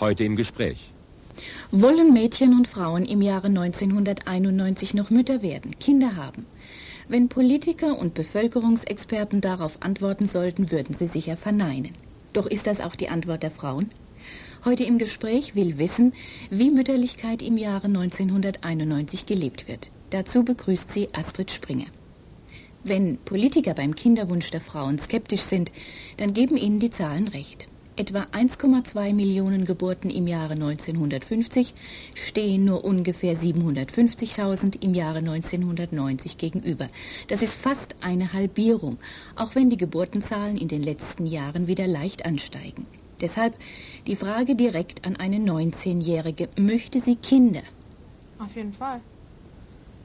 Heute im Gespräch. Wollen Mädchen und Frauen im Jahre 1991 noch Mütter werden, Kinder haben? Wenn Politiker und Bevölkerungsexperten darauf antworten sollten, würden sie sicher verneinen. Doch ist das auch die Antwort der Frauen? Heute im Gespräch will wissen, wie Mütterlichkeit im Jahre 1991 gelebt wird. Dazu begrüßt sie Astrid Springer. Wenn Politiker beim Kinderwunsch der Frauen skeptisch sind, dann geben ihnen die Zahlen recht. Etwa 1,2 Millionen Geburten im Jahre 1950 stehen nur ungefähr 750.000 im Jahre 1990 gegenüber. Das ist fast eine Halbierung, auch wenn die Geburtenzahlen in den letzten Jahren wieder leicht ansteigen. Deshalb die Frage direkt an eine 19-Jährige. Möchte sie Kinder? Auf jeden Fall.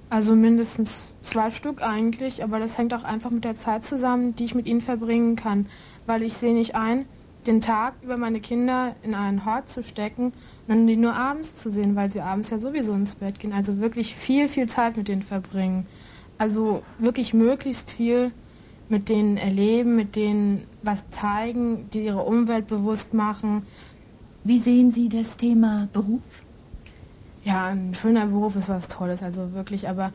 Also mindestens zwei Stück eigentlich, aber das hängt auch einfach mit der Zeit zusammen, die ich mit ihnen verbringen kann. Weil ich sehe nicht ein, den Tag über meine Kinder in einen Hort zu stecken und dann die nur abends zu sehen, weil sie abends ja sowieso ins Bett gehen. Also wirklich viel, viel Zeit mit denen verbringen. Also wirklich möglichst viel mit denen erleben, mit denen was zeigen, die ihre Umwelt bewusst machen. Wie sehen Sie das Thema Beruf? Ja, ein schöner Beruf ist was Tolles, also wirklich, aber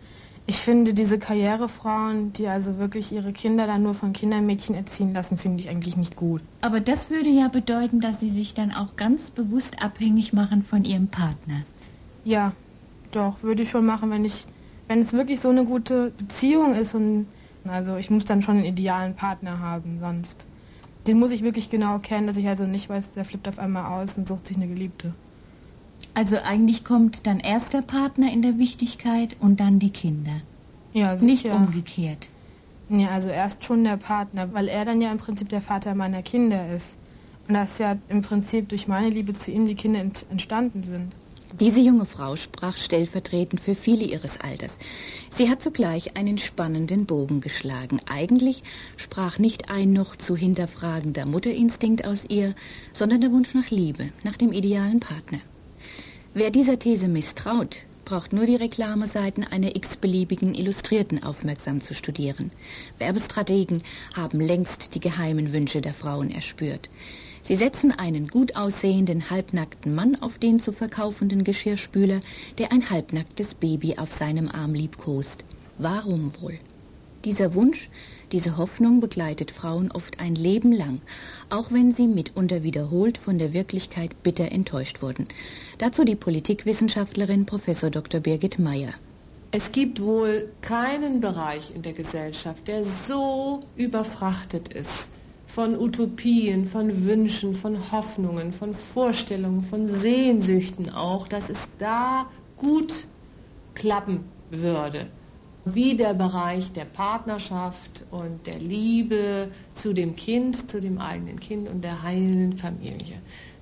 ich finde diese Karrierefrauen, die also wirklich ihre Kinder dann nur von Kindermädchen erziehen lassen, finde ich eigentlich nicht gut. Aber das würde ja bedeuten, dass sie sich dann auch ganz bewusst abhängig machen von ihrem Partner. Ja, doch, würde ich schon machen, wenn ich, wenn es wirklich so eine gute Beziehung ist und also ich muss dann schon einen idealen Partner haben, sonst. Den muss ich wirklich genau kennen, dass ich also nicht weiß, der flippt auf einmal aus und sucht sich eine Geliebte. Also eigentlich kommt dann erst der Partner in der Wichtigkeit und dann die Kinder. Ja, sicher. Nicht umgekehrt. Ja, also erst schon der Partner, weil er dann ja im Prinzip der Vater meiner Kinder ist. Und dass ja im Prinzip durch meine Liebe zu ihm die Kinder ent entstanden sind. Diese junge Frau sprach stellvertretend für viele ihres Alters. Sie hat zugleich einen spannenden Bogen geschlagen. Eigentlich sprach nicht ein noch zu hinterfragender Mutterinstinkt aus ihr, sondern der Wunsch nach Liebe, nach dem idealen Partner. Wer dieser These misstraut, braucht nur die Reklameseiten einer x-beliebigen Illustrierten aufmerksam zu studieren. Werbestrategen haben längst die geheimen Wünsche der Frauen erspürt. Sie setzen einen gut aussehenden, halbnackten Mann auf den zu verkaufenden Geschirrspüler, der ein halbnacktes Baby auf seinem Arm liebkost. Warum wohl? Dieser Wunsch diese Hoffnung begleitet Frauen oft ein Leben lang, auch wenn sie mitunter wiederholt von der Wirklichkeit bitter enttäuscht wurden. Dazu die Politikwissenschaftlerin Prof. Dr. Birgit Meyer. Es gibt wohl keinen Bereich in der Gesellschaft, der so überfrachtet ist von Utopien, von Wünschen, von Hoffnungen, von Vorstellungen, von Sehnsüchten auch, dass es da gut klappen würde wie der Bereich der Partnerschaft und der Liebe zu dem Kind, zu dem eigenen Kind und der heilen Familie.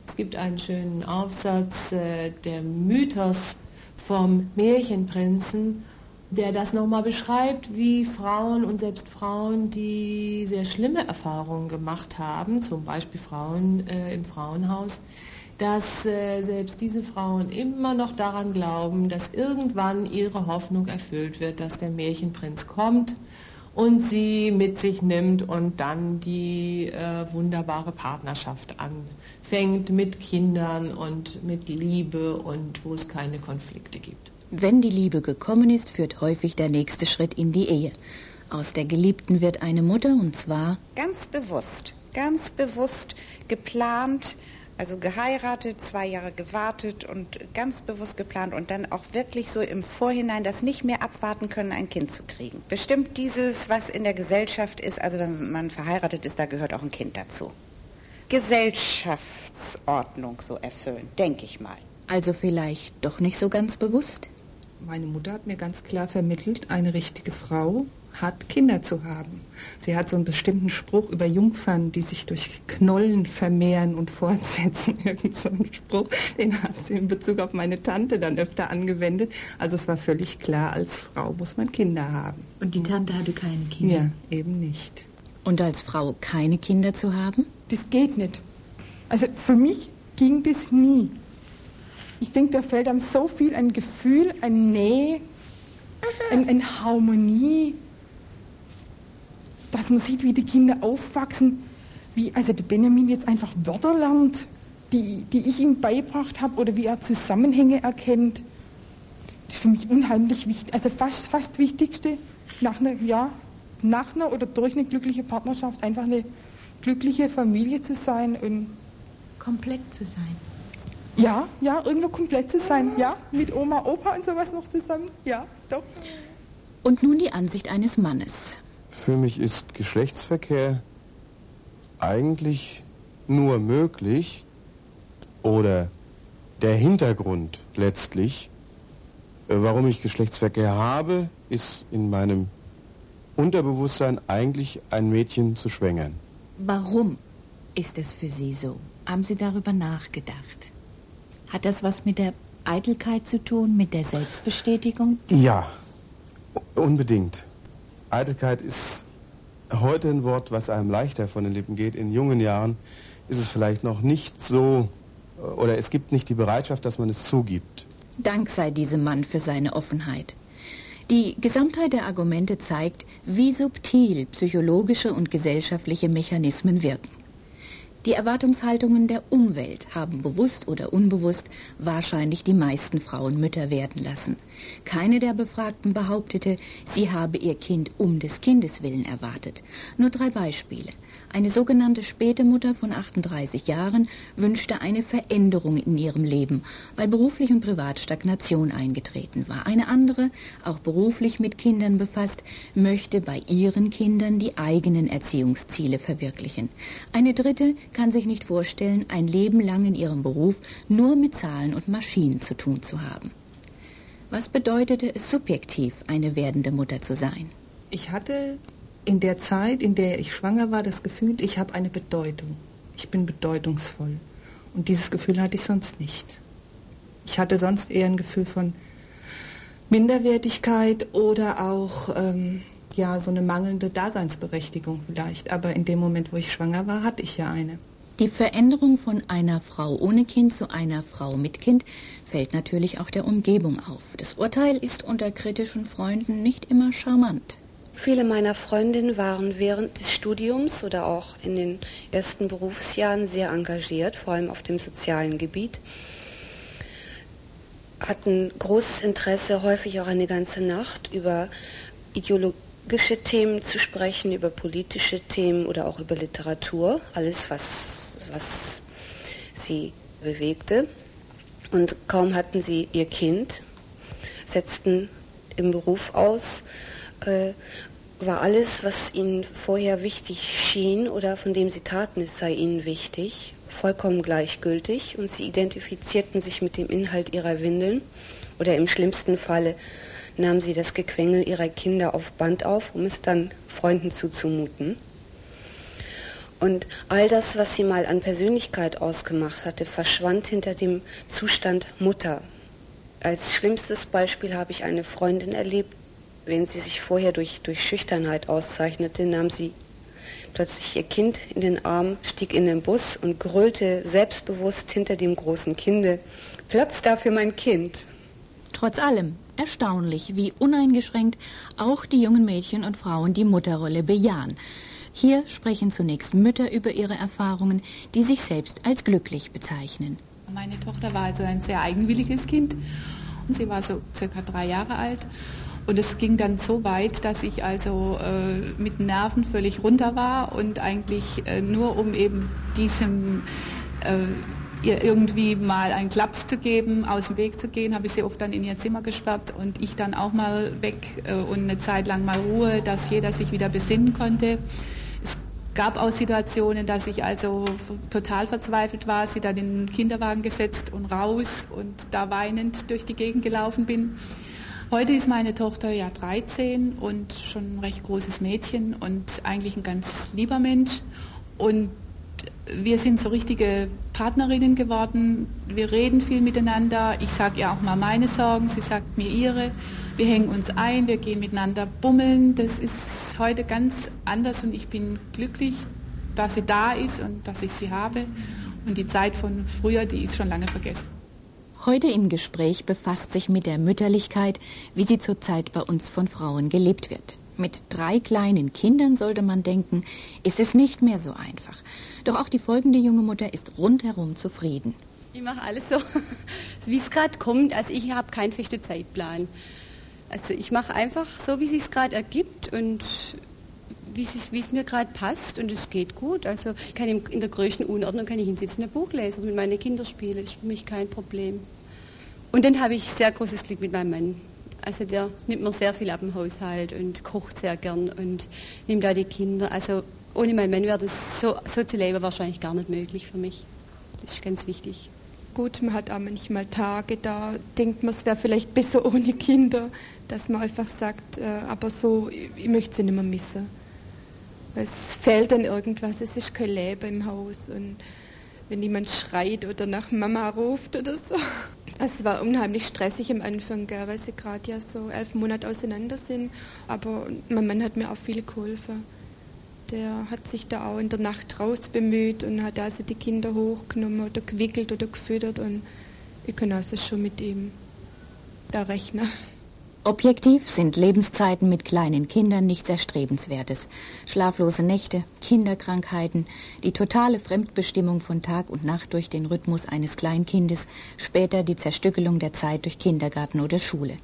Es gibt einen schönen Aufsatz, äh, der Mythos vom Märchenprinzen, der das nochmal beschreibt, wie Frauen und selbst Frauen, die sehr schlimme Erfahrungen gemacht haben, zum Beispiel Frauen äh, im Frauenhaus, dass äh, selbst diese Frauen immer noch daran glauben, dass irgendwann ihre Hoffnung erfüllt wird, dass der Märchenprinz kommt und sie mit sich nimmt und dann die äh, wunderbare Partnerschaft anfängt mit Kindern und mit Liebe und wo es keine Konflikte gibt. Wenn die Liebe gekommen ist, führt häufig der nächste Schritt in die Ehe. Aus der Geliebten wird eine Mutter und zwar ganz bewusst, ganz bewusst geplant also geheiratet, zwei Jahre gewartet und ganz bewusst geplant und dann auch wirklich so im Vorhinein das nicht mehr abwarten können, ein Kind zu kriegen. Bestimmt dieses, was in der Gesellschaft ist, also wenn man verheiratet ist, da gehört auch ein Kind dazu. Gesellschaftsordnung so erfüllen, denke ich mal. Also vielleicht doch nicht so ganz bewusst? Meine Mutter hat mir ganz klar vermittelt, eine richtige Frau hat, Kinder zu haben. Sie hat so einen bestimmten Spruch über Jungfern, die sich durch Knollen vermehren und fortsetzen. Irgend so einen Spruch, den hat sie in Bezug auf meine Tante dann öfter angewendet. Also es war völlig klar, als Frau muss man Kinder haben. Und die Tante hatte keine Kinder? Ja, eben nicht. Und als Frau keine Kinder zu haben? Das geht nicht. Also für mich ging das nie. Ich denke, da fällt einem so viel ein Gefühl, eine Nähe, eine Harmonie dass man sieht, wie die Kinder aufwachsen, wie also der Benjamin jetzt einfach Wörter lernt. die, die ich ihm beigebracht habe oder wie er Zusammenhänge erkennt. Das ist für mich unheimlich wichtig, also fast, fast das Wichtigste nach einer, ja, nach einer oder durch eine glückliche Partnerschaft einfach eine glückliche Familie zu sein und komplett zu sein. Ja, ja, irgendwo komplett zu sein, ja, mit Oma, Opa und sowas noch zusammen, ja, doch. Und nun die Ansicht eines Mannes. Für mich ist Geschlechtsverkehr eigentlich nur möglich oder der Hintergrund letztlich, äh, warum ich Geschlechtsverkehr habe, ist in meinem Unterbewusstsein eigentlich ein Mädchen zu schwängern. Warum ist es für Sie so? Haben Sie darüber nachgedacht? Hat das was mit der Eitelkeit zu tun, mit der Selbstbestätigung? Ja, unbedingt. Eitelkeit ist heute ein Wort, was einem leichter von den Lippen geht. In jungen Jahren ist es vielleicht noch nicht so, oder es gibt nicht die Bereitschaft, dass man es zugibt. Dank sei diesem Mann für seine Offenheit. Die Gesamtheit der Argumente zeigt, wie subtil psychologische und gesellschaftliche Mechanismen wirken. Die Erwartungshaltungen der Umwelt haben bewusst oder unbewusst wahrscheinlich die meisten Frauen Mütter werden lassen. Keine der Befragten behauptete, sie habe ihr Kind um des Kindes willen erwartet. Nur drei Beispiele. Eine sogenannte späte Mutter von 38 Jahren wünschte eine Veränderung in ihrem Leben, weil beruflich und privat Stagnation eingetreten war. Eine andere, auch beruflich mit Kindern befasst, möchte bei ihren Kindern die eigenen Erziehungsziele verwirklichen. Eine dritte kann sich nicht vorstellen, ein Leben lang in ihrem Beruf nur mit Zahlen und Maschinen zu tun zu haben. Was bedeutete es subjektiv, eine werdende Mutter zu sein? Ich hatte in der Zeit, in der ich schwanger war, das Gefühl, ich habe eine Bedeutung. Ich bin bedeutungsvoll. Und dieses Gefühl hatte ich sonst nicht. Ich hatte sonst eher ein Gefühl von Minderwertigkeit oder auch ähm, ja so eine mangelnde Daseinsberechtigung vielleicht. Aber in dem Moment, wo ich schwanger war, hatte ich ja eine. Die Veränderung von einer Frau ohne Kind zu einer Frau mit Kind fällt natürlich auch der Umgebung auf. Das Urteil ist unter kritischen Freunden nicht immer charmant. Viele meiner Freundinnen waren während des Studiums oder auch in den ersten Berufsjahren sehr engagiert, vor allem auf dem sozialen Gebiet, hatten großes Interesse, häufig auch eine ganze Nacht über ideologische Themen zu sprechen, über politische Themen oder auch über Literatur, alles, was, was sie bewegte. Und kaum hatten sie ihr Kind, setzten im Beruf aus, äh, war alles, was ihnen vorher wichtig schien oder von dem sie taten, es sei ihnen wichtig, vollkommen gleichgültig und sie identifizierten sich mit dem Inhalt ihrer Windeln oder im schlimmsten Falle nahmen sie das Gequengel ihrer Kinder auf Band auf, um es dann Freunden zuzumuten. Und all das, was sie mal an Persönlichkeit ausgemacht hatte, verschwand hinter dem Zustand Mutter. Als schlimmstes Beispiel habe ich eine Freundin erlebt, wenn sie sich vorher durch, durch Schüchternheit auszeichnete, nahm sie plötzlich ihr Kind in den Arm, stieg in den Bus und grölte selbstbewusst hinter dem großen Kinde, Platz da für mein Kind. Trotz allem erstaunlich, wie uneingeschränkt auch die jungen Mädchen und Frauen die Mutterrolle bejahen. Hier sprechen zunächst Mütter über ihre Erfahrungen, die sich selbst als glücklich bezeichnen. Meine Tochter war also ein sehr eigenwilliges Kind und sie war so circa drei Jahre alt und es ging dann so weit, dass ich also äh, mit Nerven völlig runter war und eigentlich äh, nur um eben diesem äh, ihr irgendwie mal einen Klaps zu geben, aus dem Weg zu gehen, habe ich sie oft dann in ihr Zimmer gesperrt und ich dann auch mal weg äh, und eine Zeit lang mal Ruhe, dass jeder sich wieder besinnen konnte. Es gab auch Situationen, dass ich also total verzweifelt war, sie dann in den Kinderwagen gesetzt und raus und da weinend durch die Gegend gelaufen bin. Heute ist meine Tochter ja 13 und schon ein recht großes Mädchen und eigentlich ein ganz lieber Mensch. Und wir sind so richtige Partnerinnen geworden. Wir reden viel miteinander. Ich sage ihr auch mal meine Sorgen, sie sagt mir ihre. Wir hängen uns ein, wir gehen miteinander bummeln. Das ist heute ganz anders und ich bin glücklich, dass sie da ist und dass ich sie habe. Und die Zeit von früher, die ist schon lange vergessen. Heute im Gespräch befasst sich mit der Mütterlichkeit, wie sie zurzeit bei uns von Frauen gelebt wird. Mit drei kleinen Kindern sollte man denken, ist es nicht mehr so einfach. Doch auch die folgende junge Mutter ist rundherum zufrieden. Ich mache alles so, wie es gerade kommt. Also ich habe keinen festen Zeitplan. Also ich mache einfach so, wie es sich gerade ergibt und wie es mir gerade passt und es geht gut. Also ich kann in der größten Unordnung kann ich hinsitzen, ein Buch lesen und mit meinen Kindern spielen. Das ist für mich kein Problem. Und dann habe ich sehr großes Glück mit meinem Mann. Also der nimmt mir sehr viel ab dem Haushalt und kocht sehr gern und nimmt da die Kinder. Also ohne meinen Mann wäre das so, so zu leben wahrscheinlich gar nicht möglich für mich. Das ist ganz wichtig. Gut, man hat auch manchmal Tage, da denkt man, es wäre vielleicht besser ohne Kinder, dass man einfach sagt, äh, aber so, ich möchte sie nicht mehr missen. Es fehlt dann irgendwas, es ist kein Leben im Haus und wenn jemand schreit oder nach Mama ruft oder so. Es war unheimlich stressig am Anfang, gell, weil sie gerade ja so elf Monate auseinander sind. Aber mein Mann hat mir auch viel geholfen. Der hat sich da auch in der Nacht raus bemüht und hat also die Kinder hochgenommen oder gewickelt oder gefüttert. Und ich kann also schon mit ihm da rechnen. Objektiv sind Lebenszeiten mit kleinen Kindern nichts Erstrebenswertes. Schlaflose Nächte, Kinderkrankheiten, die totale Fremdbestimmung von Tag und Nacht durch den Rhythmus eines Kleinkindes, später die Zerstückelung der Zeit durch Kindergarten oder Schule.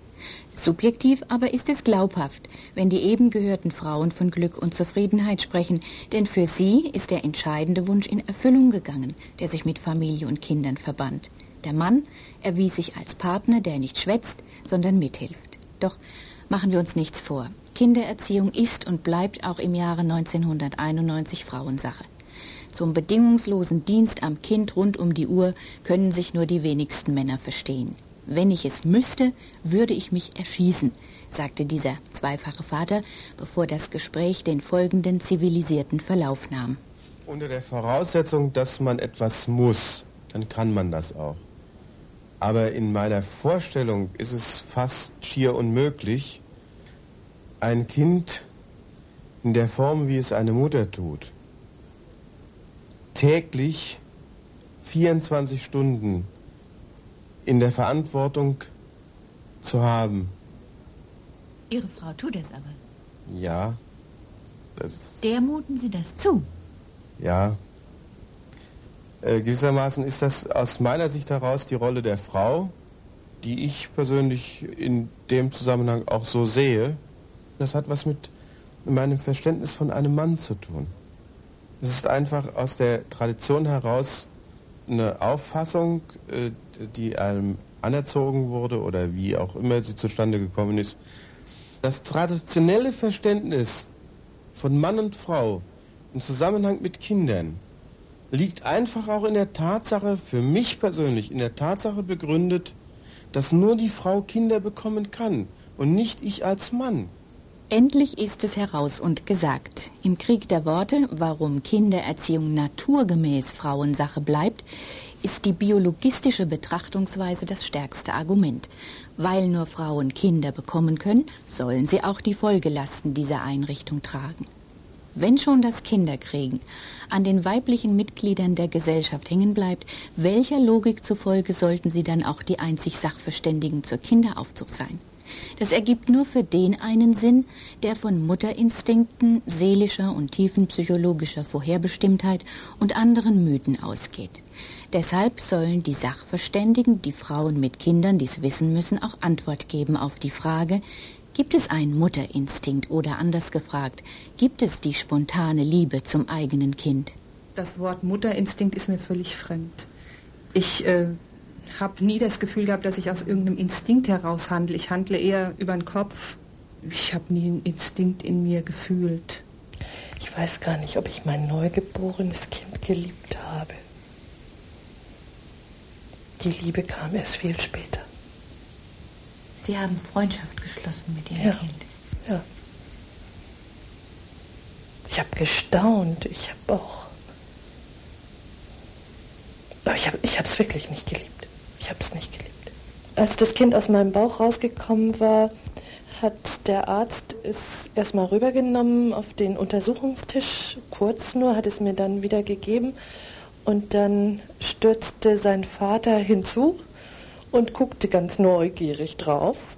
Subjektiv aber ist es glaubhaft, wenn die eben gehörten Frauen von Glück und Zufriedenheit sprechen, denn für sie ist der entscheidende Wunsch in Erfüllung gegangen, der sich mit Familie und Kindern verband. Der Mann erwies sich als Partner, der nicht schwätzt, sondern mithilft. Doch machen wir uns nichts vor. Kindererziehung ist und bleibt auch im Jahre 1991 Frauensache. Zum bedingungslosen Dienst am Kind rund um die Uhr können sich nur die wenigsten Männer verstehen. Wenn ich es müsste, würde ich mich erschießen, sagte dieser zweifache Vater, bevor das Gespräch den folgenden zivilisierten Verlauf nahm. Unter der Voraussetzung, dass man etwas muss, dann kann man das auch. Aber in meiner Vorstellung ist es fast schier unmöglich, ein Kind in der Form, wie es eine Mutter tut, täglich 24 Stunden in der Verantwortung zu haben. Ihre Frau tut es aber. Ja. Das Der muten Sie das zu. Ja, äh, gewissermaßen ist das aus meiner Sicht heraus die Rolle der Frau, die ich persönlich in dem Zusammenhang auch so sehe. Das hat was mit meinem Verständnis von einem Mann zu tun. Es ist einfach aus der Tradition heraus eine Auffassung, äh, die einem anerzogen wurde oder wie auch immer sie zustande gekommen ist. Das traditionelle Verständnis von Mann und Frau im Zusammenhang mit Kindern liegt einfach auch in der Tatsache, für mich persönlich, in der Tatsache begründet, dass nur die Frau Kinder bekommen kann und nicht ich als Mann. Endlich ist es heraus und gesagt. Im Krieg der Worte, warum Kindererziehung naturgemäß Frauensache bleibt, ist die biologistische Betrachtungsweise das stärkste Argument. Weil nur Frauen Kinder bekommen können, sollen sie auch die Folgelasten dieser Einrichtung tragen. Wenn schon das Kinderkriegen an den weiblichen Mitgliedern der Gesellschaft hängen bleibt, welcher Logik zufolge sollten sie dann auch die einzig Sachverständigen zur Kinderaufzucht sein? Das ergibt nur für den einen Sinn, der von Mutterinstinkten, seelischer und tiefenpsychologischer Vorherbestimmtheit und anderen Mythen ausgeht. Deshalb sollen die Sachverständigen, die Frauen mit Kindern dies wissen müssen, auch Antwort geben auf die Frage, Gibt es einen Mutterinstinkt oder anders gefragt, gibt es die spontane Liebe zum eigenen Kind? Das Wort Mutterinstinkt ist mir völlig fremd. Ich äh, habe nie das Gefühl gehabt, dass ich aus irgendeinem Instinkt heraus handle. Ich handle eher über den Kopf. Ich habe nie einen Instinkt in mir gefühlt. Ich weiß gar nicht, ob ich mein neugeborenes Kind geliebt habe. Die Liebe kam erst viel später. Sie haben Freundschaft geschlossen mit Ihrem ja. Kind. Ja. Ich habe gestaunt. Ich habe auch. Aber ich habe es wirklich nicht geliebt. Ich habe es nicht geliebt. Als das Kind aus meinem Bauch rausgekommen war, hat der Arzt es erstmal rübergenommen auf den Untersuchungstisch, kurz nur, hat es mir dann wieder gegeben. Und dann stürzte sein Vater hinzu und guckte ganz neugierig drauf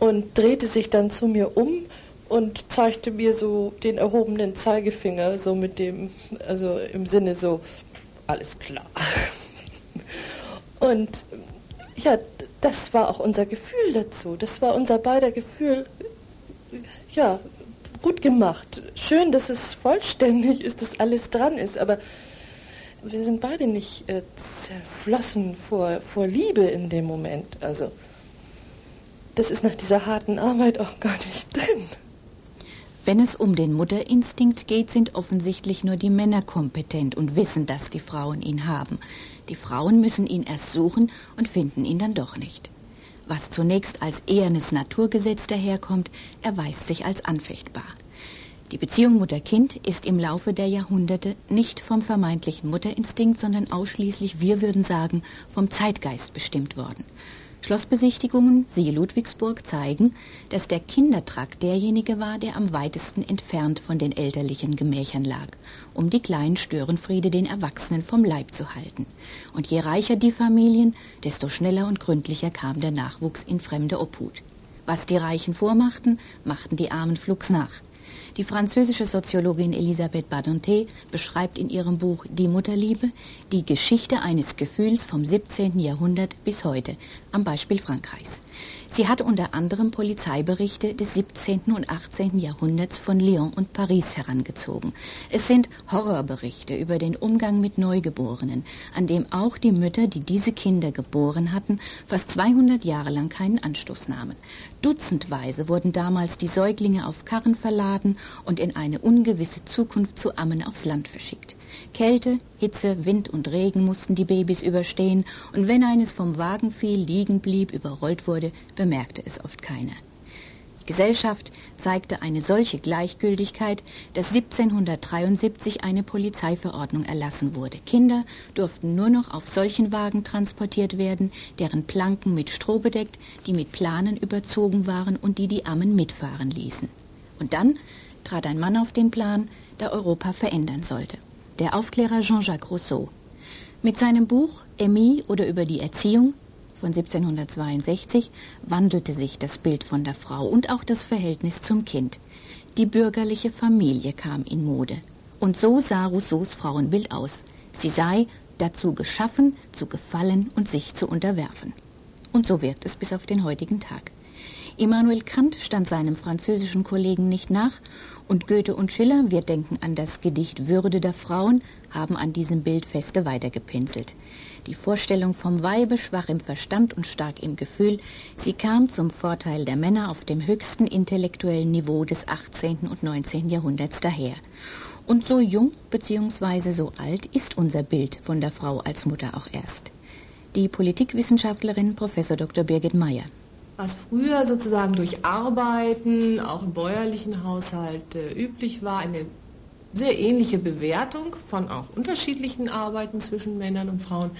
und drehte sich dann zu mir um und zeigte mir so den erhobenen Zeigefinger, so mit dem, also im Sinne so, alles klar. Und ja, das war auch unser Gefühl dazu. Das war unser beider Gefühl. Ja, gut gemacht. Schön, dass es vollständig ist, dass alles dran ist, aber wir sind beide nicht äh, zerflossen vor, vor Liebe in dem Moment. Also, das ist nach dieser harten Arbeit auch gar nicht drin. Wenn es um den Mutterinstinkt geht, sind offensichtlich nur die Männer kompetent und wissen, dass die Frauen ihn haben. Die Frauen müssen ihn erst suchen und finden ihn dann doch nicht. Was zunächst als ehernes Naturgesetz daherkommt, erweist sich als anfechtbar. Die Beziehung Mutter-Kind ist im Laufe der Jahrhunderte nicht vom vermeintlichen Mutterinstinkt, sondern ausschließlich, wir würden sagen, vom Zeitgeist bestimmt worden. Schlossbesichtigungen, siehe Ludwigsburg, zeigen, dass der Kindertrakt derjenige war, der am weitesten entfernt von den elterlichen Gemächern lag, um die kleinen Störenfriede den Erwachsenen vom Leib zu halten. Und je reicher die Familien, desto schneller und gründlicher kam der Nachwuchs in fremde Obhut. Was die Reichen vormachten, machten die Armen flugs nach. Die französische Soziologin Elisabeth Badonté beschreibt in ihrem Buch Die Mutterliebe die Geschichte eines Gefühls vom 17. Jahrhundert bis heute, am Beispiel Frankreichs. Sie hat unter anderem Polizeiberichte des 17. und 18. Jahrhunderts von Lyon und Paris herangezogen. Es sind Horrorberichte über den Umgang mit Neugeborenen, an dem auch die Mütter, die diese Kinder geboren hatten, fast 200 Jahre lang keinen Anstoß nahmen. Dutzendweise wurden damals die Säuglinge auf Karren verladen und in eine ungewisse Zukunft zu Ammen aufs Land verschickt. Kälte, Hitze, Wind und Regen mussten die Babys überstehen, und wenn eines vom Wagen fiel, liegen blieb, überrollt wurde, bemerkte es oft keiner. Die Gesellschaft zeigte eine solche Gleichgültigkeit, dass 1773 eine Polizeiverordnung erlassen wurde. Kinder durften nur noch auf solchen Wagen transportiert werden, deren Planken mit Stroh bedeckt, die mit Planen überzogen waren und die die Ammen mitfahren ließen. Und dann trat ein Mann auf den Plan, der Europa verändern sollte der Aufklärer Jean-Jacques Rousseau. Mit seinem Buch Emmy oder über die Erziehung von 1762 wandelte sich das Bild von der Frau und auch das Verhältnis zum Kind. Die bürgerliche Familie kam in Mode. Und so sah Rousseaus Frauenbild aus. Sie sei dazu geschaffen, zu gefallen und sich zu unterwerfen. Und so wirkt es bis auf den heutigen Tag. Immanuel Kant stand seinem französischen Kollegen nicht nach und Goethe und Schiller, wir denken an das Gedicht Würde der Frauen, haben an diesem Bild feste weitergepinselt. Die Vorstellung vom Weibe, schwach im Verstand und stark im Gefühl, sie kam zum Vorteil der Männer auf dem höchsten intellektuellen Niveau des 18. und 19. Jahrhunderts daher. Und so jung bzw. so alt ist unser Bild von der Frau als Mutter auch erst. Die Politikwissenschaftlerin Prof. Dr. Birgit Meyer was früher sozusagen durch Arbeiten, auch im bäuerlichen Haushalt äh, üblich war, eine sehr ähnliche Bewertung von auch unterschiedlichen Arbeiten zwischen Männern und Frauen,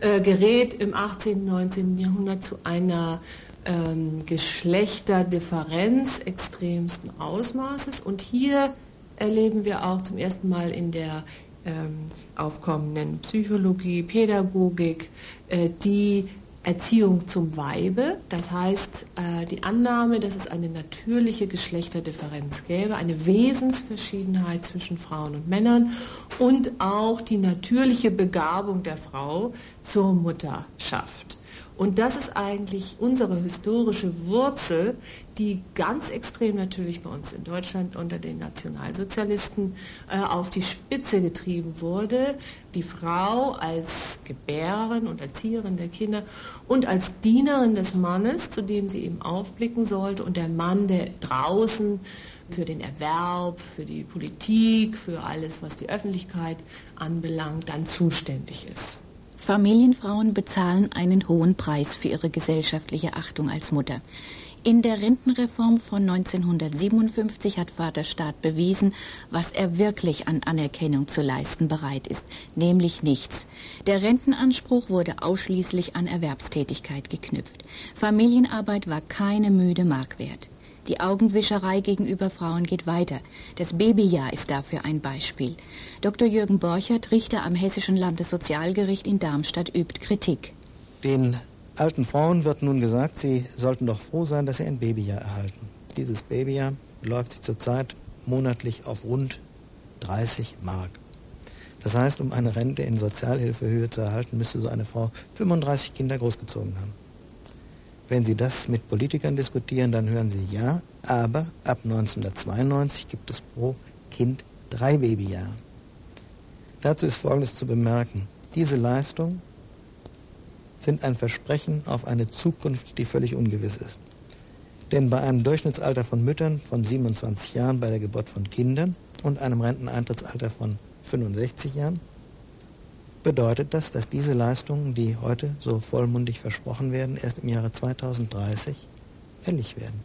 äh, gerät im 18., 19. Jahrhundert zu einer ähm, Geschlechterdifferenz extremsten Ausmaßes. Und hier erleben wir auch zum ersten Mal in der ähm, aufkommenden Psychologie, Pädagogik, äh, die Erziehung zum Weibe, das heißt äh, die Annahme, dass es eine natürliche Geschlechterdifferenz gäbe, eine Wesensverschiedenheit zwischen Frauen und Männern und auch die natürliche Begabung der Frau zur Mutterschaft. Und das ist eigentlich unsere historische Wurzel, die ganz extrem natürlich bei uns in Deutschland unter den Nationalsozialisten äh, auf die Spitze getrieben wurde. Die Frau als Gebärerin und Erzieherin der Kinder und als Dienerin des Mannes, zu dem sie eben aufblicken sollte, und der Mann, der draußen für den Erwerb, für die Politik, für alles, was die Öffentlichkeit anbelangt, dann zuständig ist. Familienfrauen bezahlen einen hohen Preis für ihre gesellschaftliche Achtung als Mutter. In der Rentenreform von 1957 hat Vaterstaat bewiesen, was er wirklich an Anerkennung zu leisten bereit ist, nämlich nichts. Der Rentenanspruch wurde ausschließlich an Erwerbstätigkeit geknüpft. Familienarbeit war keine müde Mark wert. Die Augenwischerei gegenüber Frauen geht weiter. Das Babyjahr ist dafür ein Beispiel. Dr. Jürgen Borchert, Richter am Hessischen Landessozialgericht in Darmstadt, übt Kritik. Den alten Frauen wird nun gesagt, sie sollten doch froh sein, dass sie ein Babyjahr erhalten. dieses Babyjahr beläuft sich zurzeit monatlich auf rund 30 Mark. Das heißt, um eine Rente in Sozialhilfehöhe zu erhalten, müsste so eine Frau 35 Kinder großgezogen haben. Wenn Sie das mit Politikern diskutieren, dann hören Sie ja, aber ab 1992 gibt es pro Kind drei Babyjahre. Dazu ist Folgendes zu bemerken. Diese Leistungen sind ein Versprechen auf eine Zukunft, die völlig ungewiss ist. Denn bei einem Durchschnittsalter von Müttern von 27 Jahren bei der Geburt von Kindern und einem Renteneintrittsalter von 65 Jahren bedeutet das, dass diese Leistungen, die heute so vollmundig versprochen werden, erst im Jahre 2030 fällig werden.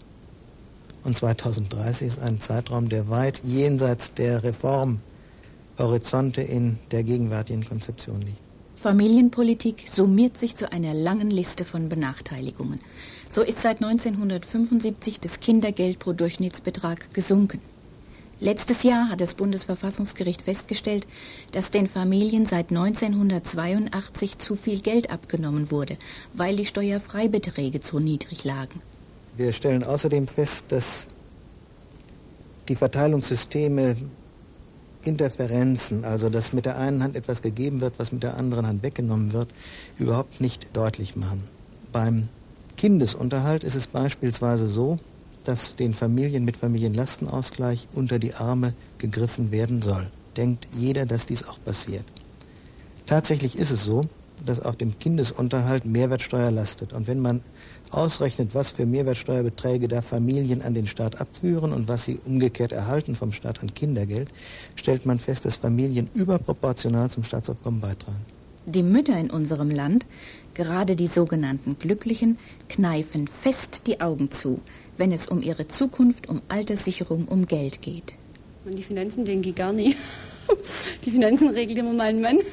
Und 2030 ist ein Zeitraum, der weit jenseits der Reformhorizonte in der gegenwärtigen Konzeption liegt. Familienpolitik summiert sich zu einer langen Liste von Benachteiligungen. So ist seit 1975 das Kindergeld pro Durchschnittsbetrag gesunken. Letztes Jahr hat das Bundesverfassungsgericht festgestellt, dass den Familien seit 1982 zu viel Geld abgenommen wurde, weil die Steuerfreibeträge zu niedrig lagen. Wir stellen außerdem fest, dass die Verteilungssysteme Interferenzen, also dass mit der einen Hand etwas gegeben wird, was mit der anderen Hand weggenommen wird, überhaupt nicht deutlich machen. Beim Kindesunterhalt ist es beispielsweise so, dass den Familien mit Familienlastenausgleich unter die Arme gegriffen werden soll. Denkt jeder, dass dies auch passiert. Tatsächlich ist es so, dass auf dem Kindesunterhalt Mehrwertsteuer lastet. Und wenn man ausrechnet, was für Mehrwertsteuerbeträge da Familien an den Staat abführen und was sie umgekehrt erhalten vom Staat an Kindergeld, stellt man fest, dass Familien überproportional zum Staatsaufkommen beitragen. Die Mütter in unserem Land, gerade die sogenannten Glücklichen, kneifen fest die Augen zu, wenn es um ihre Zukunft, um Alterssicherung, um Geld geht. An die Finanzen denke ich gar nicht. Die Finanzen regelt immer mein Mann.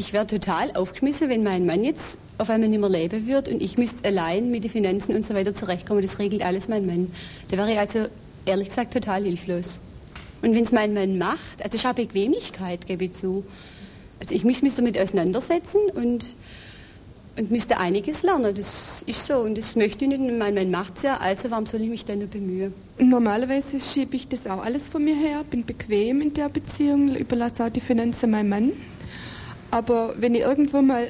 Ich wäre total aufgeschmissen, wenn mein Mann jetzt auf einmal nicht mehr leben würde und ich müsste allein mit den Finanzen und so weiter zurechtkommen. Das regelt alles mein Mann. Da wäre ich also ehrlich gesagt total hilflos. Und wenn es mein Mann macht, also ich habe Bequemlichkeit, gebe ich zu. Also ich muss mich damit auseinandersetzen und und müsste einiges lernen. Das ist so und das möchte ich nicht. Mein Mann macht es ja, also warum soll ich mich dann nur bemühen? Normalerweise schiebe ich das auch alles von mir her, bin bequem in der Beziehung, überlasse auch die Finanzen meinem Mann. Aber wenn ich irgendwo mal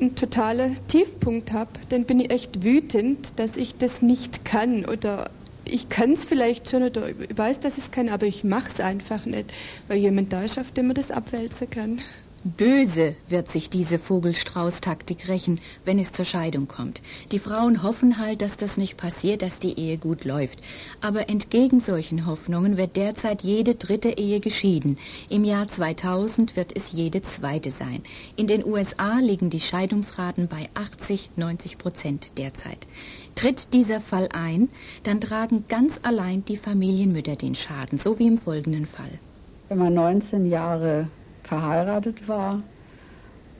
einen totalen Tiefpunkt habe, dann bin ich echt wütend, dass ich das nicht kann oder ich kann es vielleicht schon oder ich weiß, dass ich es kann, aber ich mache es einfach nicht, weil jemand da ist, auf dem man das abwälzen kann. Böse wird sich diese Vogelstrauß-Taktik rächen, wenn es zur Scheidung kommt. Die Frauen hoffen halt, dass das nicht passiert, dass die Ehe gut läuft. Aber entgegen solchen Hoffnungen wird derzeit jede dritte Ehe geschieden. Im Jahr 2000 wird es jede zweite sein. In den USA liegen die Scheidungsraten bei 80, 90 Prozent derzeit. Tritt dieser Fall ein, dann tragen ganz allein die Familienmütter den Schaden, so wie im folgenden Fall. Wenn man 19 Jahre verheiratet war.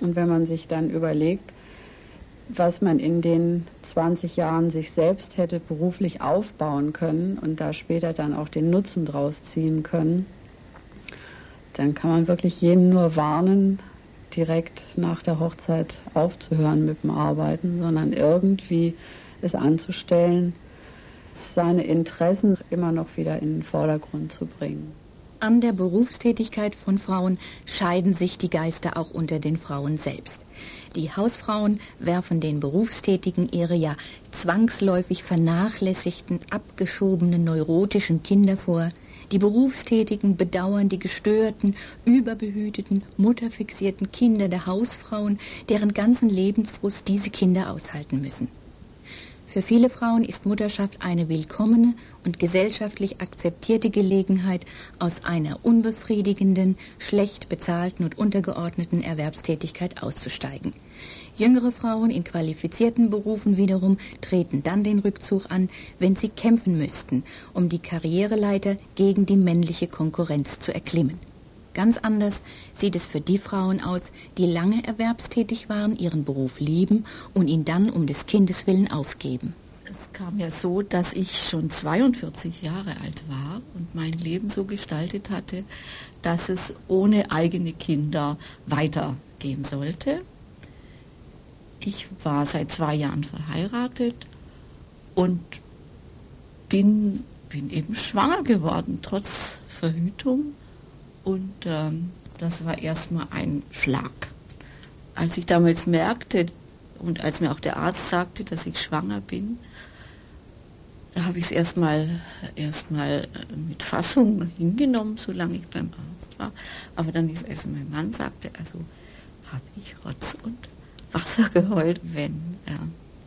Und wenn man sich dann überlegt, was man in den 20 Jahren sich selbst hätte beruflich aufbauen können und da später dann auch den Nutzen draus ziehen können, dann kann man wirklich jeden nur warnen, direkt nach der Hochzeit aufzuhören mit dem Arbeiten, sondern irgendwie es anzustellen, seine Interessen immer noch wieder in den Vordergrund zu bringen an der Berufstätigkeit von Frauen scheiden sich die Geister auch unter den Frauen selbst. Die Hausfrauen werfen den Berufstätigen ihre ja zwangsläufig vernachlässigten, abgeschobenen, neurotischen Kinder vor. Die Berufstätigen bedauern die gestörten, überbehüteten, mutterfixierten Kinder der Hausfrauen, deren ganzen Lebensfrust diese Kinder aushalten müssen. Für viele Frauen ist Mutterschaft eine willkommene und gesellschaftlich akzeptierte Gelegenheit, aus einer unbefriedigenden, schlecht bezahlten und untergeordneten Erwerbstätigkeit auszusteigen. Jüngere Frauen in qualifizierten Berufen wiederum treten dann den Rückzug an, wenn sie kämpfen müssten, um die Karriereleiter gegen die männliche Konkurrenz zu erklimmen. Ganz anders sieht es für die Frauen aus, die lange erwerbstätig waren, ihren Beruf lieben und ihn dann um des Kindes willen aufgeben. Es kam ja so, dass ich schon 42 Jahre alt war und mein Leben so gestaltet hatte, dass es ohne eigene Kinder weitergehen sollte. Ich war seit zwei Jahren verheiratet und bin, bin eben schwanger geworden, trotz Verhütung. Und ähm, das war erstmal ein Schlag. Als ich damals merkte und als mir auch der Arzt sagte, dass ich schwanger bin, da habe ich es erstmal erstmal mit Fassung hingenommen, solange ich beim Arzt war. Aber dann ist es mein Mann sagte, also habe ich Rotz und Wasser geheult, wenn ja,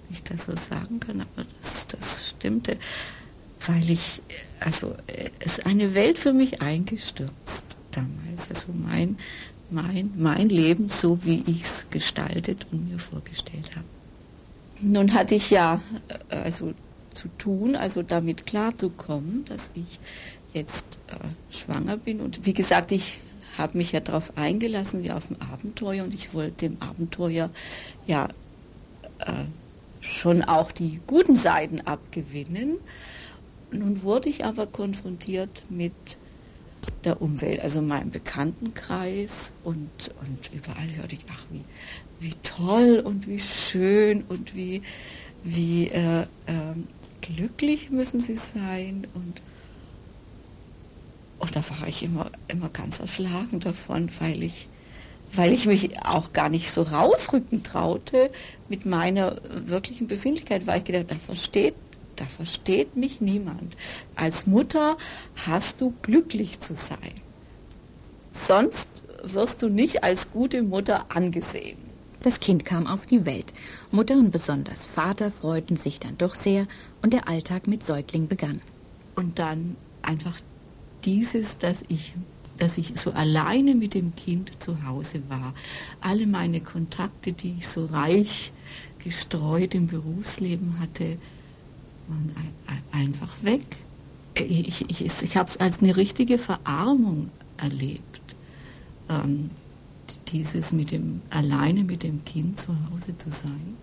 ich das so sagen kann, aber das, das stimmte, weil ich, also es ist eine Welt für mich eingestürzt damals. Also mein, mein, mein Leben, so wie ich es gestaltet und mir vorgestellt habe. Nun hatte ich ja also zu tun, also damit klarzukommen, dass ich jetzt äh, schwanger bin. Und wie gesagt, ich habe mich ja darauf eingelassen, wie auf ein Abenteuer. Und ich wollte dem Abenteuer ja äh, schon auch die guten Seiten abgewinnen. Nun wurde ich aber konfrontiert mit der Umwelt, also meinem Bekanntenkreis und, und überall hörte ich, ach, wie, wie toll und wie schön und wie, wie äh, äh, glücklich müssen sie sein und und da war ich immer, immer ganz erschlagen davon, weil ich, weil ich mich auch gar nicht so rausrücken traute mit meiner wirklichen Befindlichkeit, weil ich gedacht, da versteht, da versteht mich niemand. Als Mutter hast du glücklich zu sein. Sonst wirst du nicht als gute Mutter angesehen. Das Kind kam auf die Welt. Mutter und besonders Vater freuten sich dann doch sehr und der Alltag mit Säugling begann. Und dann einfach dieses, dass ich, dass ich so alleine mit dem Kind zu Hause war. Alle meine Kontakte, die ich so reich gestreut im Berufsleben hatte, waren einfach weg. Ich, ich, ich habe es als eine richtige Verarmung erlebt. Ähm, dieses mit dem alleine mit dem Kind zu Hause zu sein.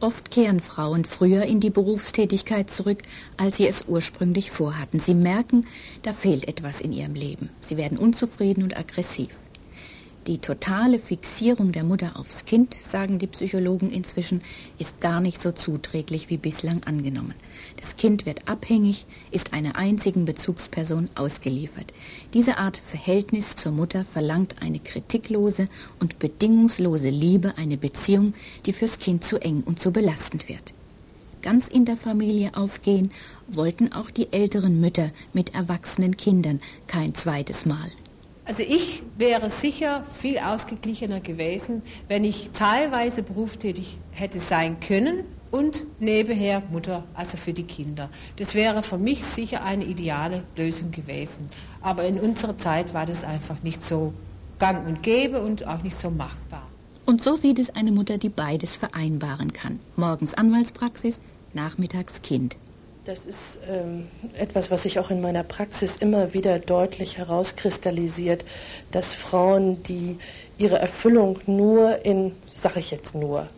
Oft kehren Frauen früher in die Berufstätigkeit zurück, als sie es ursprünglich vorhatten. Sie merken, da fehlt etwas in ihrem Leben. Sie werden unzufrieden und aggressiv. Die totale Fixierung der Mutter aufs Kind, sagen die Psychologen inzwischen, ist gar nicht so zuträglich wie bislang angenommen. Das Kind wird abhängig, ist einer einzigen Bezugsperson ausgeliefert. Diese Art Verhältnis zur Mutter verlangt eine kritiklose und bedingungslose Liebe, eine Beziehung, die fürs Kind zu eng und zu belastend wird. Ganz in der Familie aufgehen wollten auch die älteren Mütter mit erwachsenen Kindern kein zweites Mal. Also ich wäre sicher viel ausgeglichener gewesen, wenn ich teilweise berufstätig hätte sein können und nebenher Mutter, also für die Kinder. Das wäre für mich sicher eine ideale Lösung gewesen. Aber in unserer Zeit war das einfach nicht so gang und gäbe und auch nicht so machbar. Und so sieht es eine Mutter, die beides vereinbaren kann. Morgens Anwaltspraxis, nachmittags Kind. Das ist ähm, etwas, was sich auch in meiner Praxis immer wieder deutlich herauskristallisiert, dass Frauen, die ihre Erfüllung nur in, sage ich jetzt nur,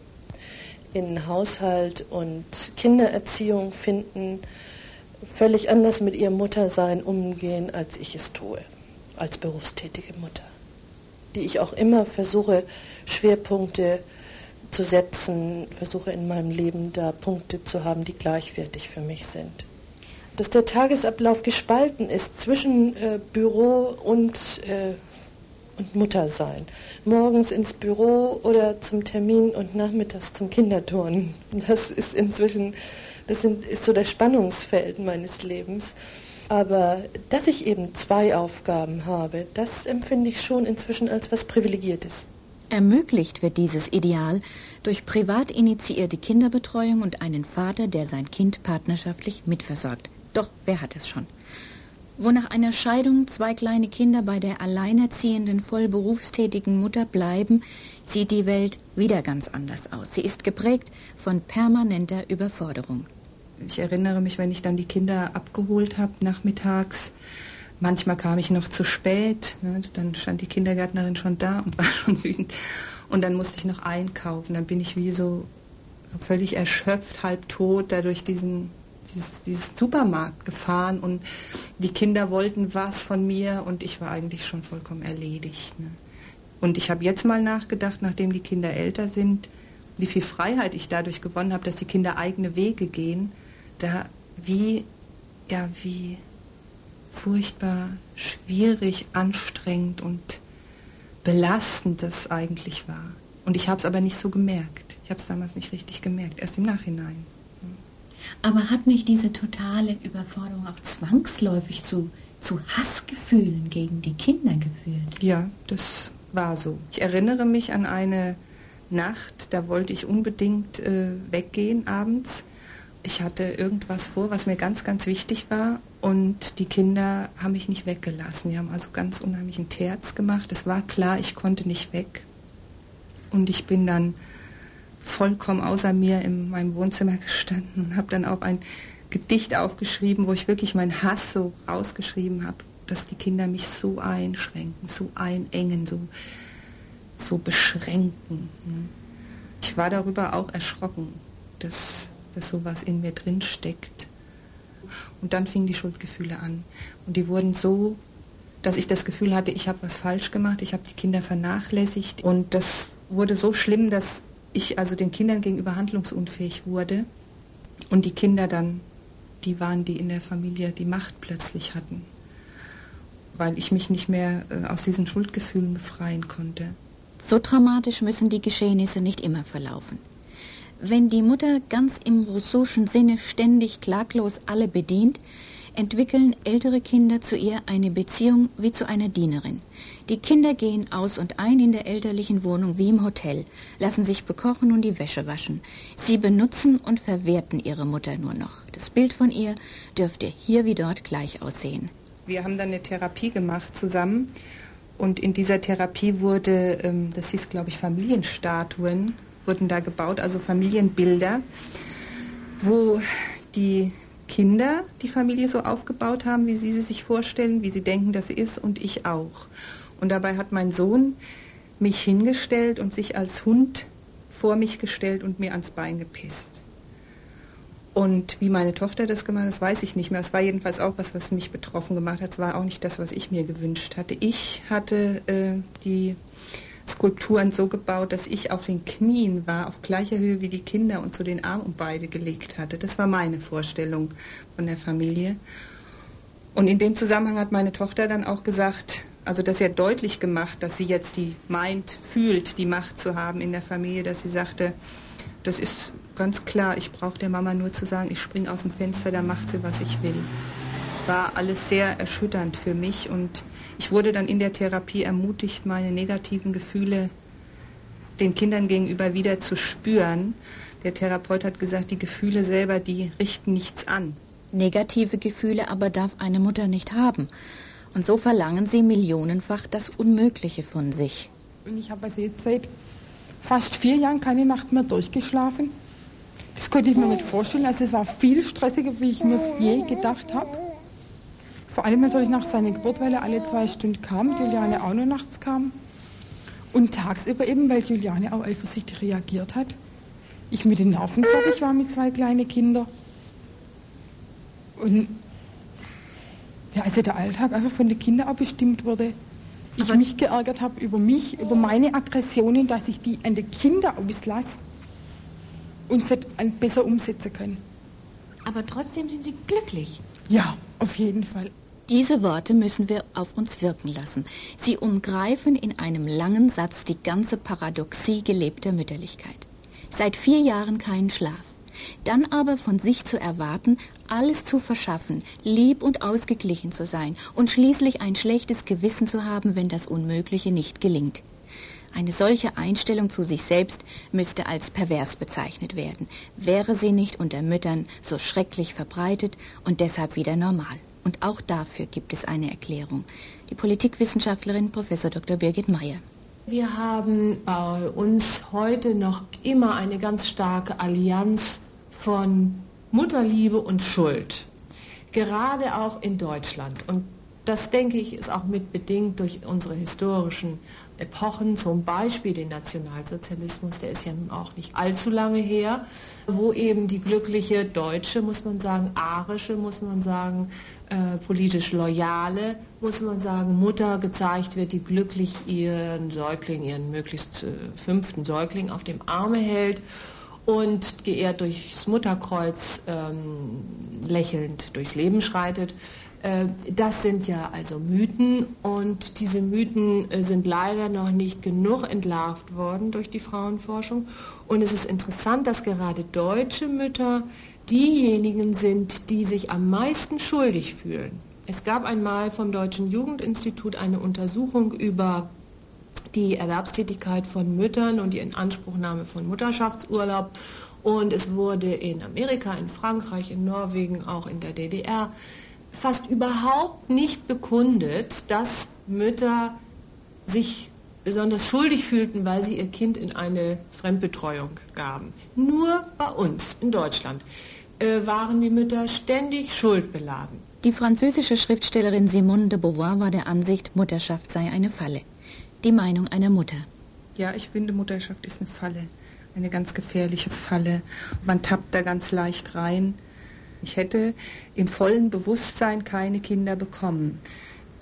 in Haushalt und Kindererziehung finden, völlig anders mit ihrem Muttersein umgehen, als ich es tue, als berufstätige Mutter. Die ich auch immer versuche, Schwerpunkte zu setzen, versuche in meinem Leben da Punkte zu haben, die gleichwertig für mich sind. Dass der Tagesablauf gespalten ist zwischen äh, Büro und, äh, und Muttersein. Morgens ins Büro oder zum Termin und nachmittags zum Kinderturnen. Das ist inzwischen, das sind, ist so das Spannungsfeld meines Lebens. Aber dass ich eben zwei Aufgaben habe, das empfinde ich schon inzwischen als was Privilegiertes. Ermöglicht wird dieses Ideal durch privat initiierte Kinderbetreuung und einen Vater, der sein Kind partnerschaftlich mitversorgt. Doch wer hat es schon? Wo nach einer Scheidung zwei kleine Kinder bei der alleinerziehenden, voll berufstätigen Mutter bleiben, sieht die Welt wieder ganz anders aus. Sie ist geprägt von permanenter Überforderung. Ich erinnere mich, wenn ich dann die Kinder abgeholt habe nachmittags, Manchmal kam ich noch zu spät, ne? dann stand die Kindergärtnerin schon da und war schon wütend. Und dann musste ich noch einkaufen. Dann bin ich wie so völlig erschöpft, halb tot, da durch diesen dieses, dieses Supermarkt gefahren und die Kinder wollten was von mir und ich war eigentlich schon vollkommen erledigt. Ne? Und ich habe jetzt mal nachgedacht, nachdem die Kinder älter sind, wie viel Freiheit ich dadurch gewonnen habe, dass die Kinder eigene Wege gehen, da wie ja, wie furchtbar schwierig, anstrengend und belastend das eigentlich war. Und ich habe es aber nicht so gemerkt. Ich habe es damals nicht richtig gemerkt, erst im Nachhinein. Aber hat nicht diese totale Überforderung auch zwangsläufig zu, zu Hassgefühlen gegen die Kinder geführt? Ja, das war so. Ich erinnere mich an eine Nacht, da wollte ich unbedingt äh, weggehen abends. Ich hatte irgendwas vor, was mir ganz, ganz wichtig war und die Kinder haben mich nicht weggelassen. Die haben also ganz unheimlichen Terz gemacht. Es war klar, ich konnte nicht weg. Und ich bin dann vollkommen außer mir in meinem Wohnzimmer gestanden und habe dann auch ein Gedicht aufgeschrieben, wo ich wirklich meinen Hass so rausgeschrieben habe, dass die Kinder mich so einschränken, so einengen, so, so beschränken. Ich war darüber auch erschrocken, dass, dass sowas in mir drin steckt. Und dann fingen die Schuldgefühle an. Und die wurden so, dass ich das Gefühl hatte, ich habe was falsch gemacht, ich habe die Kinder vernachlässigt. Und das wurde so schlimm, dass ich also den Kindern gegenüber handlungsunfähig wurde und die Kinder dann die waren, die in der Familie die Macht plötzlich hatten, weil ich mich nicht mehr äh, aus diesen Schuldgefühlen befreien konnte. So dramatisch müssen die Geschehnisse nicht immer verlaufen. Wenn die Mutter ganz im rousseauschen Sinne ständig klaglos alle bedient, entwickeln ältere Kinder zu ihr eine Beziehung wie zu einer Dienerin. Die Kinder gehen aus und ein in der elterlichen Wohnung wie im Hotel, lassen sich bekochen und die Wäsche waschen. Sie benutzen und verwerten ihre Mutter nur noch. Das Bild von ihr dürfte hier wie dort gleich aussehen. Wir haben dann eine Therapie gemacht zusammen und in dieser Therapie wurde, ähm, das hieß glaube ich Familienstatuen, wurden da gebaut, also Familienbilder, wo die Kinder die Familie so aufgebaut haben, wie sie sie sich vorstellen, wie sie denken, dass sie ist und ich auch. Und dabei hat mein Sohn mich hingestellt und sich als Hund vor mich gestellt und mir ans Bein gepisst. Und wie meine Tochter das gemacht hat, das weiß ich nicht mehr. Es war jedenfalls auch was, was mich betroffen gemacht hat. Es war auch nicht das, was ich mir gewünscht hatte. Ich hatte äh, die Skulpturen so gebaut, dass ich auf den Knien war, auf gleicher Höhe wie die Kinder und so den Arm um beide gelegt hatte. Das war meine Vorstellung von der Familie. Und in dem Zusammenhang hat meine Tochter dann auch gesagt, also das ja deutlich gemacht, dass sie jetzt die meint, fühlt, die Macht zu haben in der Familie, dass sie sagte, das ist ganz klar, ich brauche der Mama nur zu sagen, ich springe aus dem Fenster, da macht sie, was ich will. War alles sehr erschütternd für mich und ich wurde dann in der Therapie ermutigt, meine negativen Gefühle den Kindern gegenüber wieder zu spüren. Der Therapeut hat gesagt, die Gefühle selber, die richten nichts an. Negative Gefühle aber darf eine Mutter nicht haben. Und so verlangen sie millionenfach das Unmögliche von sich. Und ich habe also jetzt seit fast vier Jahren keine Nacht mehr durchgeschlafen. Das konnte ich mir nicht vorstellen. Also es war viel stressiger, wie ich mir es je gedacht habe. Vor allem natürlich nach seiner Geburt, weil er alle zwei Stunden kam, Juliane auch nur nachts kam. Und tagsüber eben, weil Juliane auch eifersüchtig reagiert hat. Ich mit den Nerven fertig war mit zwei kleinen Kindern. Und ja, also der Alltag einfach von den Kindern auch bestimmt wurde. Ich Aber mich geärgert habe über mich, über meine Aggressionen, dass ich die an die Kinder auslasse und sie besser umsetzen können. Aber trotzdem sind Sie glücklich. Ja, auf jeden Fall. Diese Worte müssen wir auf uns wirken lassen. Sie umgreifen in einem langen Satz die ganze Paradoxie gelebter Mütterlichkeit. Seit vier Jahren keinen Schlaf. Dann aber von sich zu erwarten, alles zu verschaffen, lieb und ausgeglichen zu sein und schließlich ein schlechtes Gewissen zu haben, wenn das Unmögliche nicht gelingt. Eine solche Einstellung zu sich selbst müsste als pervers bezeichnet werden, wäre sie nicht unter Müttern so schrecklich verbreitet und deshalb wieder normal. Und auch dafür gibt es eine Erklärung. Die Politikwissenschaftlerin Prof. Dr. Birgit Meyer. Wir haben bei uns heute noch immer eine ganz starke Allianz von Mutterliebe und Schuld. Gerade auch in Deutschland. Und das, denke ich, ist auch mit bedingt durch unsere historischen Epochen, zum Beispiel den Nationalsozialismus, der ist ja nun auch nicht allzu lange her, wo eben die glückliche deutsche, muss man sagen, arische, muss man sagen, äh, politisch loyale, muss man sagen, Mutter gezeigt wird, die glücklich ihren Säugling, ihren möglichst äh, fünften Säugling auf dem Arme hält und geehrt durchs Mutterkreuz ähm, lächelnd durchs Leben schreitet. Äh, das sind ja also Mythen und diese Mythen äh, sind leider noch nicht genug entlarvt worden durch die Frauenforschung. Und es ist interessant, dass gerade deutsche Mütter diejenigen sind, die sich am meisten schuldig fühlen. Es gab einmal vom Deutschen Jugendinstitut eine Untersuchung über die Erwerbstätigkeit von Müttern und die Inanspruchnahme von Mutterschaftsurlaub. Und es wurde in Amerika, in Frankreich, in Norwegen, auch in der DDR fast überhaupt nicht bekundet, dass Mütter sich besonders schuldig fühlten, weil sie ihr Kind in eine Fremdbetreuung gaben. Nur bei uns in Deutschland äh, waren die Mütter ständig schuldbeladen. Die französische Schriftstellerin Simone de Beauvoir war der Ansicht, Mutterschaft sei eine Falle. Die Meinung einer Mutter. Ja, ich finde, Mutterschaft ist eine Falle. Eine ganz gefährliche Falle. Man tappt da ganz leicht rein. Ich hätte im vollen Bewusstsein keine Kinder bekommen.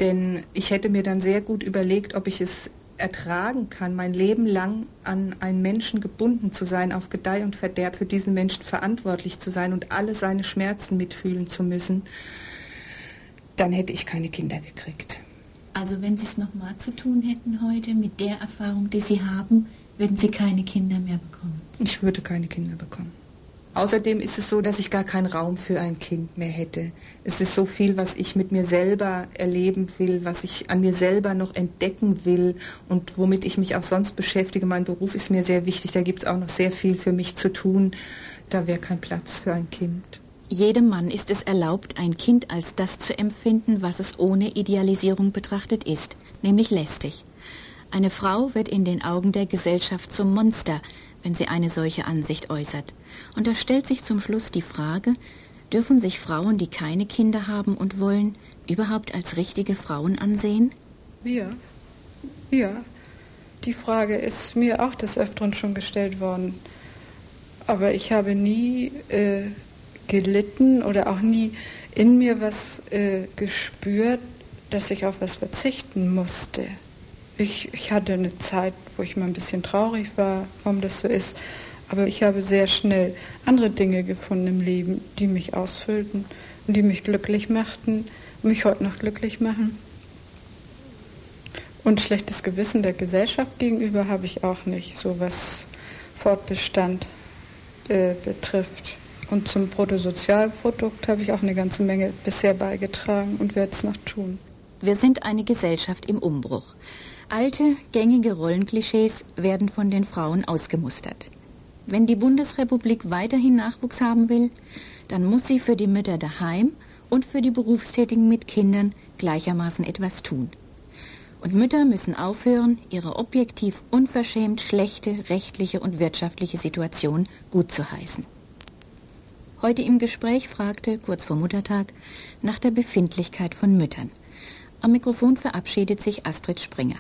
Denn ich hätte mir dann sehr gut überlegt, ob ich es ertragen kann, mein Leben lang an einen Menschen gebunden zu sein, auf Gedeih und Verderb für diesen Menschen verantwortlich zu sein und alle seine Schmerzen mitfühlen zu müssen, dann hätte ich keine Kinder gekriegt. Also wenn Sie es nochmal zu tun hätten heute mit der Erfahrung, die Sie haben, würden Sie keine Kinder mehr bekommen? Ich würde keine Kinder bekommen. Außerdem ist es so, dass ich gar keinen Raum für ein Kind mehr hätte. Es ist so viel, was ich mit mir selber erleben will, was ich an mir selber noch entdecken will und womit ich mich auch sonst beschäftige. Mein Beruf ist mir sehr wichtig, da gibt es auch noch sehr viel für mich zu tun. Da wäre kein Platz für ein Kind. Jedem Mann ist es erlaubt, ein Kind als das zu empfinden, was es ohne Idealisierung betrachtet ist, nämlich lästig. Eine Frau wird in den Augen der Gesellschaft zum Monster, wenn sie eine solche Ansicht äußert. Und da stellt sich zum Schluss die Frage, dürfen sich Frauen, die keine Kinder haben und wollen, überhaupt als richtige Frauen ansehen? Ja, ja. Die Frage ist mir auch des Öfteren schon gestellt worden. Aber ich habe nie äh, gelitten oder auch nie in mir was äh, gespürt, dass ich auf was verzichten musste. Ich, ich hatte eine Zeit, wo ich mal ein bisschen traurig war, warum das so ist. Aber ich habe sehr schnell andere Dinge gefunden im Leben, die mich ausfüllten und die mich glücklich machten, mich heute noch glücklich machen. Und schlechtes Gewissen der Gesellschaft gegenüber habe ich auch nicht, so was Fortbestand äh, betrifft. Und zum Bruttosozialprodukt habe ich auch eine ganze Menge bisher beigetragen und werde es noch tun. Wir sind eine Gesellschaft im Umbruch. Alte, gängige Rollenklischees werden von den Frauen ausgemustert. Wenn die Bundesrepublik weiterhin Nachwuchs haben will, dann muss sie für die Mütter daheim und für die Berufstätigen mit Kindern gleichermaßen etwas tun. Und Mütter müssen aufhören, ihre objektiv unverschämt schlechte rechtliche und wirtschaftliche Situation gut zu heißen. Heute im Gespräch fragte, kurz vor Muttertag, nach der Befindlichkeit von Müttern. Am Mikrofon verabschiedet sich Astrid Springer.